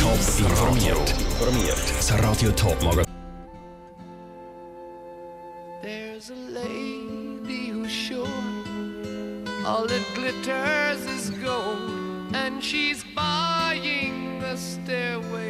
Top informiert. Das Radio Top Magazin. There's a lady who's sure all that glitters is gold, and she's buying the stairway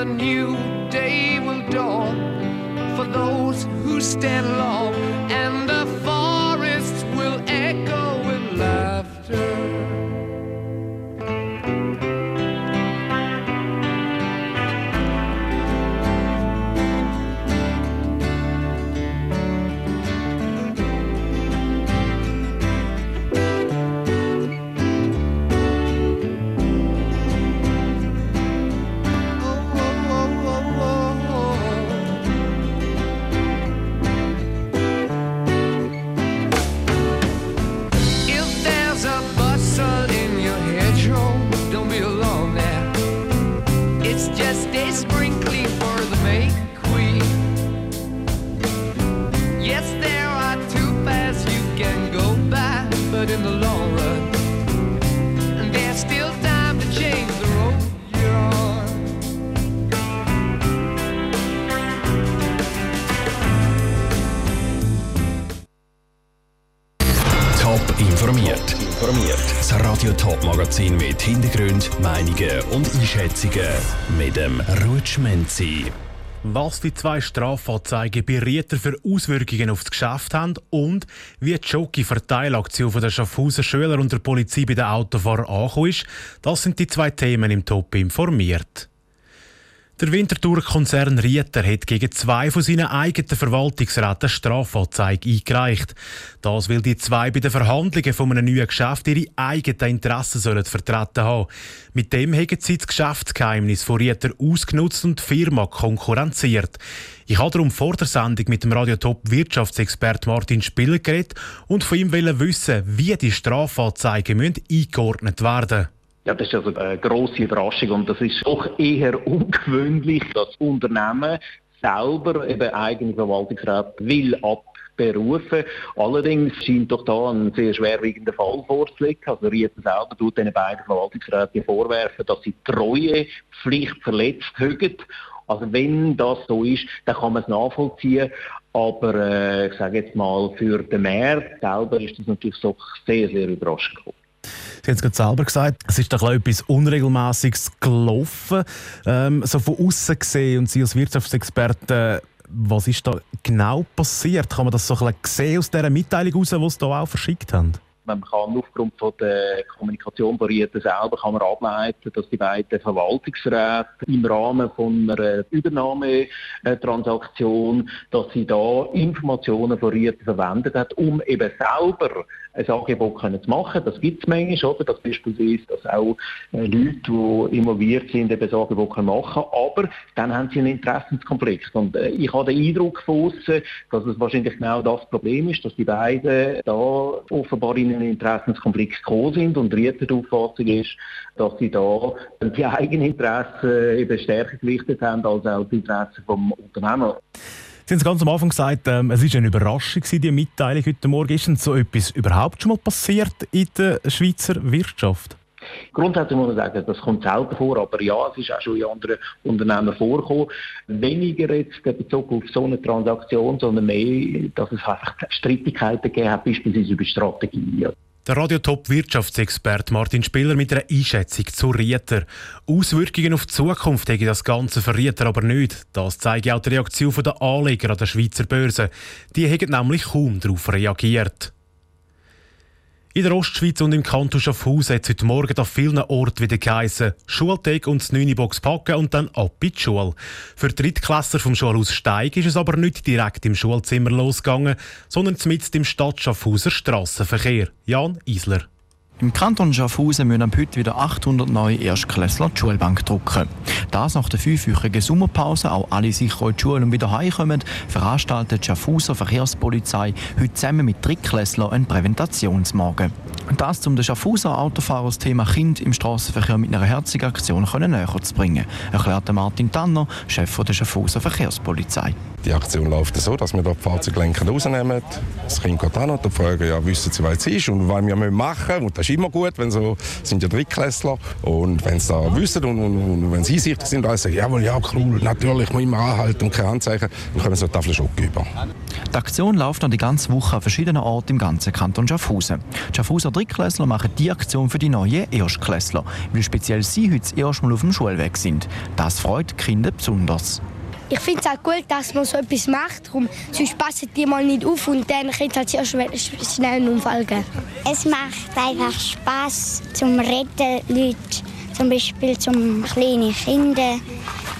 a new day will dawn for those who stand long, Top informiert. Das Radio Top Magazin mit Hintergrund, Meinungen und Einschätzungen mit dem Rutschmenzi. Was die zwei Strafanzeigen bei Rieter für Auswirkungen auf das Geschäft haben und wie die Jockey-Verteilaktion der Schaffhauser Schüler und der Polizei bei den Autofahrern angekommen ist, das sind die zwei Themen im Top informiert. Der Winterthur-Konzern Rieter hat gegen zwei von seinen eigenen Verwaltungsräten Strafanzeige eingereicht. Das, weil die zwei bei den Verhandlungen von einem neuen Geschäft ihre eigenen Interessen sollen vertreten haben. Mit dem haben sie das Geschäftsgeheimnis von Rieter ausgenutzt und die Firma konkurrenziert. Ich habe darum vor der Sendung mit dem Radiotop Wirtschaftsexpert Martin Spiller geredet und von ihm wissen, wie die Strafanzeigen eingeordnet werden müssen. Ja, das ist also eine grosse Überraschung und das ist auch eher ungewöhnlich, dass Unternehmen selber eben eigene Verwaltungsräte will berufen. Allerdings scheint doch da ein sehr schwerwiegender Fall vorzulegen. Also Rieter selber tut den beiden Verwaltungsräten vorwerfen, dass sie Treuepflicht verletzt haben. Also wenn das so ist, dann kann man es nachvollziehen. Aber äh, ich sage jetzt mal, für den Meer selber ist das natürlich so sehr, sehr überraschend. Sie haben es gerade selber gesagt, es ist doch etwas Unregelmäßiges gelaufen. Ähm, so von außen gesehen und Sie als Wirtschaftsexperte, was ist da genau passiert? Kann man das so ein bisschen sehen aus dieser Mitteilung heraus, die Sie da auch verschickt haben? Man kann aufgrund von der Kommunikation von Rieten selber kann man ableiten, dass die beiden Verwaltungsräte im Rahmen von einer Übernahmetransaktion, dass sie da Informationen von Rieten verwendet hat, um eben selber ein Angebot können zu machen. Das gibt es manchmal, oder? Dass beispielsweise dass auch äh, Leute, die involviert sind, eben ein Angebot können machen Aber dann haben sie einen Interessenskonflikt. Und äh, ich habe den Eindruck von dass es wahrscheinlich genau das Problem ist, dass die beiden da offenbar in einen Interessenskonflikt gekommen sind und die dritte Auffassung ist, dass sie da die eigenen Interessen eben stärker gewichtet haben als auch die Interessen vom Unternehmen. Sie haben es ganz am Anfang gesagt, ähm, es war eine Überraschung, die Mitteilung heute Morgen. Ist denn so etwas überhaupt schon mal passiert in der Schweizer Wirtschaft? Grundsätzlich muss man sagen, das kommt selten vor, aber ja, es ist auch schon in anderen Unternehmen vorgekommen. Weniger jetzt bezogen auf so eine Transaktion, sondern mehr, dass es einfach Streitigkeiten gegeben hat, beispielsweise über Strategien. Der Radiotop-Wirtschaftsexperte Martin Spiller mit einer Einschätzung zu Rieter. Auswirkungen auf die Zukunft hätte das Ganze für Rieter aber nicht. Das zeigt auch die Reaktion der Anleger an der Schweizer Börse. Die haben nämlich kaum darauf reagiert. In der Ostschweiz und im Kanton Schaffhausen hat es heute Morgen an vielen Orten wieder geheissen, Schultag und das 9. Box packen und dann ab in die Schule. Für Drittklässler vom Schulhaus Steig ist es aber nicht direkt im Schulzimmer losgegangen, sondern mitten im Stadt Schaffhauser Strassenverkehr. Jan Isler. Im Kanton Schaffhausen müssen am heute wieder 800 neue Erstklässler die Schulbank drucken. Das nach der fünfwöchigen Sommerpause, auch alle sicher in die Schule und wieder heimkommen, veranstaltet die Schaffhauser Verkehrspolizei heute zusammen mit Drittklässlern einen Präventationsmorgen. Das, um den Schaffhauser Autofahrer das Thema Kind im Straßenverkehr mit einer herzigen Aktion näher zu bringen, erklärte Martin Tanner, Chef der Schaffhauser Verkehrspolizei. Die Aktion läuft so, dass wir die Fahrzeuglenker rausnehmen. Das Kind geht an und fragen, ja, wissen Sie, was es ist und was wir machen müssen. Und das ist immer gut, wenn so, sind ja Drittklässler. Und wenn sie da wissen und, und, und wenn sie einsichtig sind, dann sagen, jawohl, ja, cool, natürlich, muss immer anhalten und keine Anzeichen, dann können sie eine Tafel Schock über. Die Aktion läuft dann die ganze Woche an verschiedenen Orten im ganzen Kanton Schaffhausen. Die Schaffhauser Drittklässler machen die Aktion für die neuen Erstklässler, weil speziell sie heute das erste Mal auf dem Schulweg sind. Das freut die Kinder besonders. Ich finde es auch gut, dass man so etwas macht, darum, sonst passen die mal nicht auf und dann könnte es halt schnell einen Unfall geben. Es macht einfach Spaß zum Retten, Leute, zum Beispiel zum kleinen Kindern,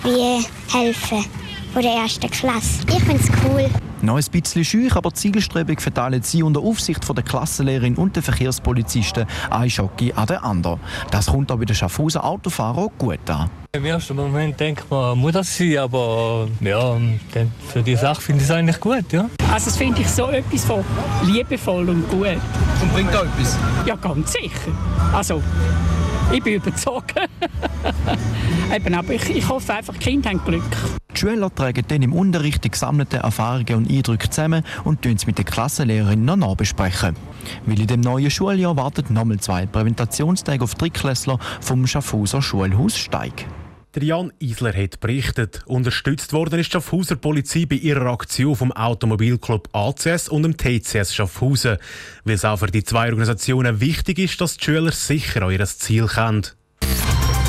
wie helfen von der ersten Klasse. Ich finde es cool. Noch ein bisschen schüch, aber zielstrebig verteilen sie unter Aufsicht von der Klassenlehrerin und der Verkehrspolizisten ein Schocki an den anderen. Das kommt auch bei den Schaffhauser Autofahrern gut an. Im ersten Moment denkt man, muss das sein, aber ja, für die Sache finde ich es eigentlich gut. Ja. Also das finde ich so etwas von liebevoll und gut. Und bringt auch etwas? Ja, ganz sicher. Also, ich bin überzogen. Eben, aber ich, ich hoffe einfach, die Kinder haben Glück. Die Schüler tragen dann im Unterricht die gesammelten Erfahrungen und Eindrücke zusammen und es mit den Klassenlehrerinnen noch nachbesprechen. Weil in dem neuen Schuljahr warten nochmal zwei Präventationstage auf Drittklässler vom Schaffhauser Schulhaus Steig. Der Jan Isler hat berichtet. Unterstützt worden ist Schaffhauser Polizei bei ihrer Aktion vom Automobilclub ACS und dem TCS Schaffhausen, weil es auch für die zwei Organisationen wichtig ist, dass die Schüler sicher an ihr Ziel kommen.